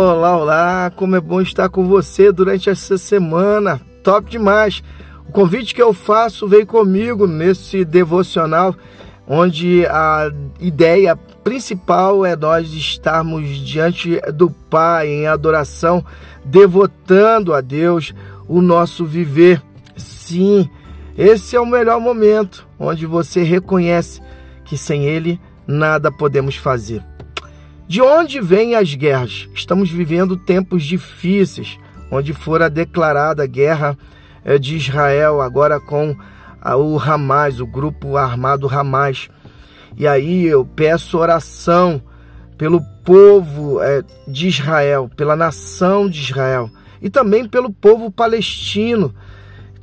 Olá, olá, como é bom estar com você durante essa semana, top demais. O convite que eu faço veio comigo nesse devocional, onde a ideia principal é nós estarmos diante do Pai em adoração, devotando a Deus o nosso viver. Sim, esse é o melhor momento, onde você reconhece que sem Ele nada podemos fazer. De onde vêm as guerras? Estamos vivendo tempos difíceis, onde fora declarada a guerra eh, de Israel, agora com o Hamas, o grupo armado Hamas. E aí eu peço oração pelo povo eh, de Israel, pela nação de Israel e também pelo povo palestino.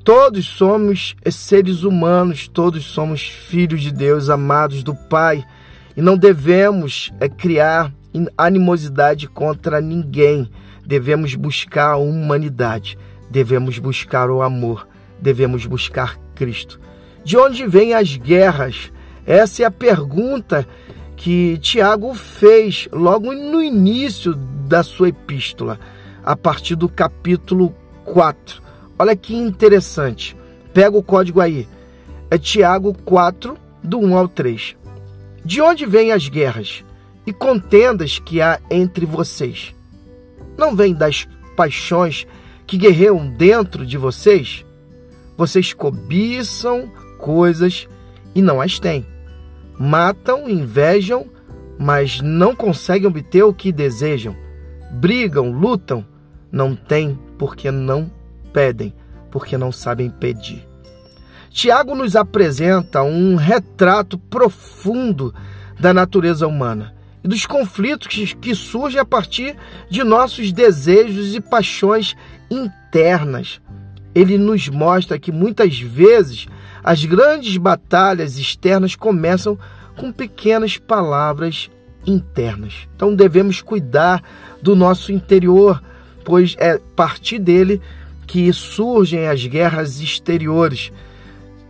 Todos somos seres humanos, todos somos filhos de Deus, amados do Pai. E não devemos é, criar animosidade contra ninguém. Devemos buscar a humanidade, devemos buscar o amor, devemos buscar Cristo. De onde vêm as guerras? Essa é a pergunta que Tiago fez logo no início da sua epístola, a partir do capítulo 4. Olha que interessante. Pega o código aí. É Tiago 4, do 1 ao 3. De onde vêm as guerras e contendas que há entre vocês? Não vêm das paixões que guerreiam dentro de vocês? Vocês cobiçam coisas e não as têm. Matam, invejam, mas não conseguem obter o que desejam. Brigam, lutam, não têm porque não pedem, porque não sabem pedir. Tiago nos apresenta um retrato profundo da natureza humana e dos conflitos que surgem a partir de nossos desejos e paixões internas. Ele nos mostra que muitas vezes as grandes batalhas externas começam com pequenas palavras internas. Então devemos cuidar do nosso interior, pois é a partir dele que surgem as guerras exteriores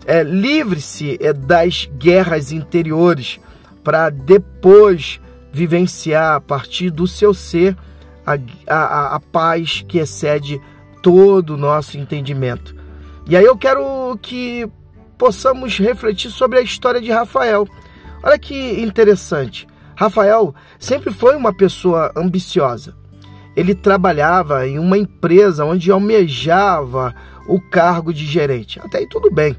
é, livre-se é, das guerras interiores para depois vivenciar a partir do seu ser a, a, a paz que excede todo o nosso entendimento. E aí eu quero que possamos refletir sobre a história de Rafael. Olha que interessante. Rafael sempre foi uma pessoa ambiciosa. Ele trabalhava em uma empresa onde almejava o cargo de gerente. Até aí tudo bem.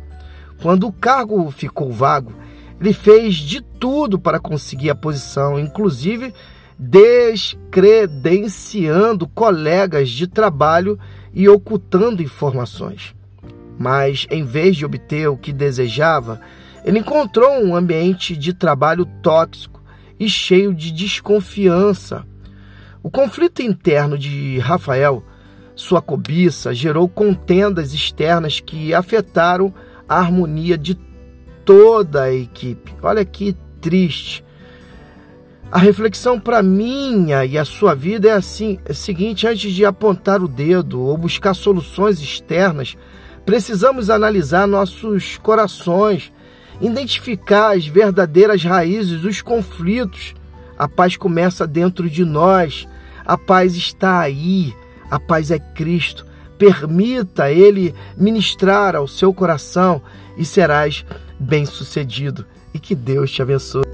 Quando o cargo ficou vago, ele fez de tudo para conseguir a posição, inclusive descredenciando colegas de trabalho e ocultando informações. Mas, em vez de obter o que desejava, ele encontrou um ambiente de trabalho tóxico e cheio de desconfiança. O conflito interno de Rafael, sua cobiça, gerou contendas externas que afetaram a harmonia de toda a equipe. Olha que triste. A reflexão para minha e a sua vida é assim, é seguinte, antes de apontar o dedo ou buscar soluções externas, precisamos analisar nossos corações, identificar as verdadeiras raízes dos conflitos. A paz começa dentro de nós. A paz está aí. A paz é Cristo. Permita Ele ministrar ao seu coração e serás bem-sucedido. E que Deus te abençoe.